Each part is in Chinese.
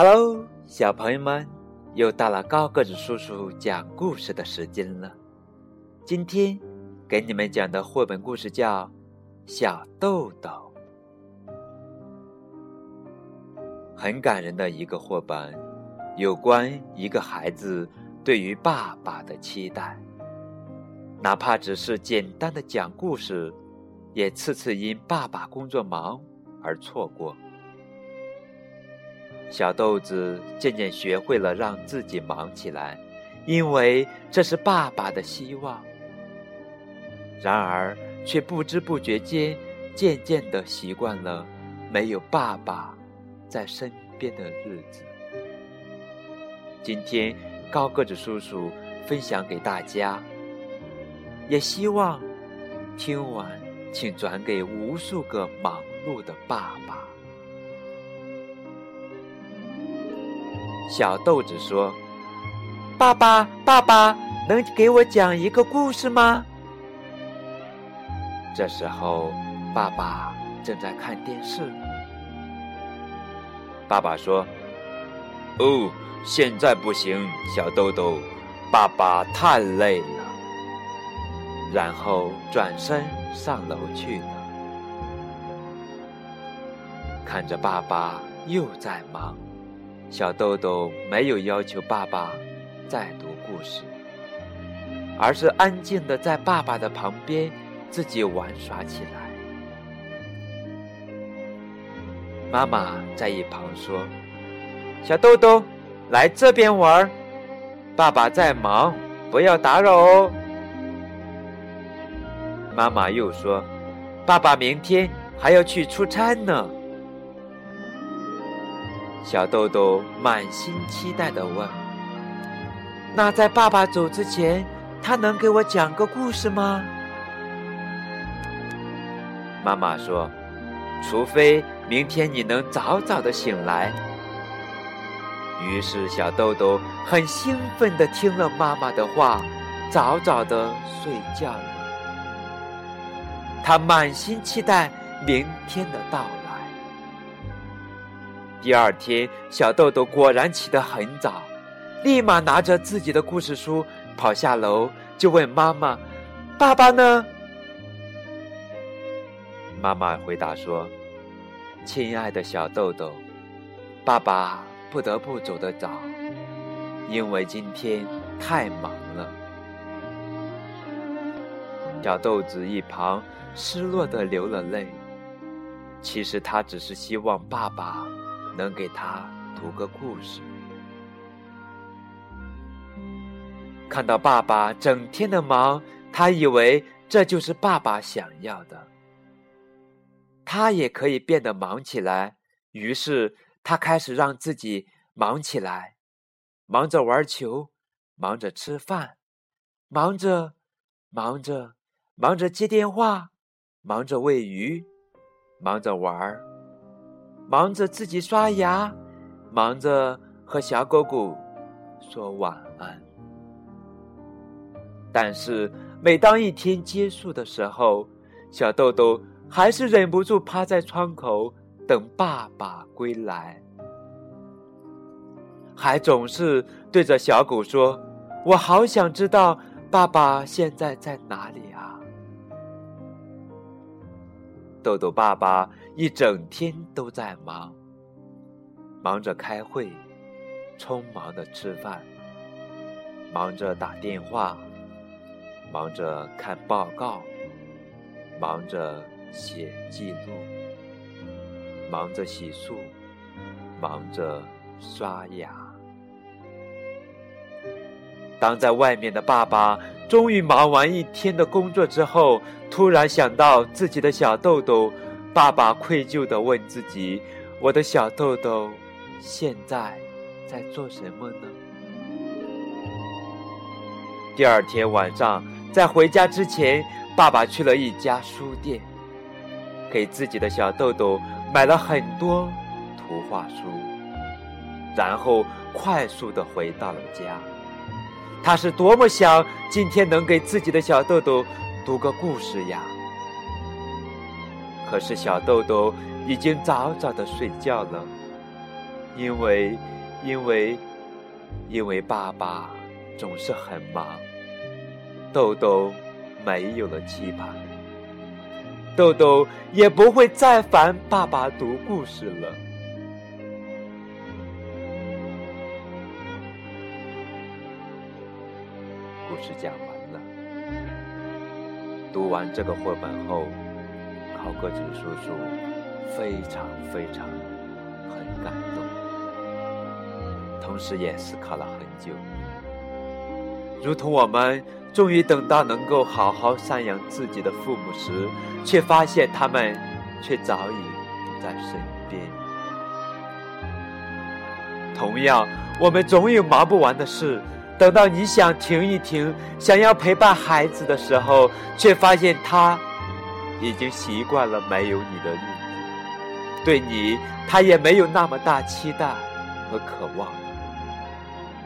Hello，小朋友们，又到了高个子叔叔讲故事的时间了。今天给你们讲的绘本故事叫《小豆豆》，很感人的一个绘本，有关一个孩子对于爸爸的期待，哪怕只是简单的讲故事，也次次因爸爸工作忙而错过。小豆子渐渐学会了让自己忙起来，因为这是爸爸的希望。然而，却不知不觉间，渐渐的习惯了没有爸爸在身边的日子。今天，高个子叔叔分享给大家，也希望听完请转给无数个忙碌的爸爸。小豆子说：“爸爸，爸爸，能给我讲一个故事吗？”这时候，爸爸正在看电视。爸爸说：“哦，现在不行，小豆豆，爸爸太累了。”然后转身上楼去了。看着爸爸又在忙。小豆豆没有要求爸爸再读故事，而是安静的在爸爸的旁边自己玩耍起来。妈妈在一旁说：“小豆豆，来这边玩，爸爸在忙，不要打扰哦。”妈妈又说：“爸爸明天还要去出差呢。”小豆豆满心期待的问：“那在爸爸走之前，他能给我讲个故事吗？”妈妈说：“除非明天你能早早的醒来。”于是小豆豆很兴奋的听了妈妈的话，早早的睡觉了。他满心期待明天的到来。第二天，小豆豆果然起得很早，立马拿着自己的故事书跑下楼，就问妈妈：“爸爸呢？”妈妈回答说：“亲爱的小豆豆，爸爸不得不走得早，因为今天太忙了。”小豆子一旁失落的流了泪。其实他只是希望爸爸。能给他读个故事。看到爸爸整天的忙，他以为这就是爸爸想要的。他也可以变得忙起来，于是他开始让自己忙起来，忙着玩球，忙着吃饭，忙着，忙着，忙着接电话，忙着喂鱼，忙着玩儿。忙着自己刷牙，忙着和小狗狗说晚安。但是每当一天结束的时候，小豆豆还是忍不住趴在窗口等爸爸归来，还总是对着小狗说：“我好想知道爸爸现在在哪里豆豆爸爸一整天都在忙，忙着开会，匆忙的吃饭，忙着打电话，忙着看报告，忙着写记录，忙着洗漱，忙着刷牙。当在外面的爸爸终于忙完一天的工作之后，突然想到自己的小豆豆，爸爸愧疚的问自己：“我的小豆豆，现在在做什么呢？”第二天晚上，在回家之前，爸爸去了一家书店，给自己的小豆豆买了很多图画书，然后快速的回到了家。他是多么想今天能给自己的小豆豆读个故事呀！可是小豆豆已经早早的睡觉了，因为，因为，因为爸爸总是很忙。豆豆没有了期盼，豆豆也不会再烦爸爸读故事了。事讲完了，读完这个绘本后，高个子叔叔非常非常很感动，同时也思考了很久，如同我们终于等到能够好好赡养自己的父母时，却发现他们却早已不在身边。同样，我们总有忙不完的事。等到你想停一停，想要陪伴孩子的时候，却发现他已经习惯了没有你的日子，对你他也没有那么大期待和渴望。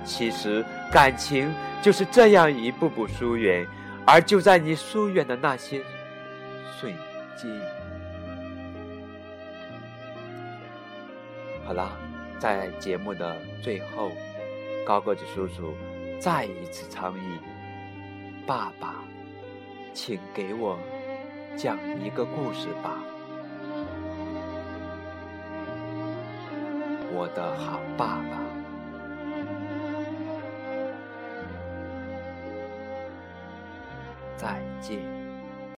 其实感情就是这样一步步疏远，而就在你疏远的那些瞬间，好了，在节目的最后，高个子叔叔。再一次倡议，爸爸，请给我讲一个故事吧，我的好爸爸。再见。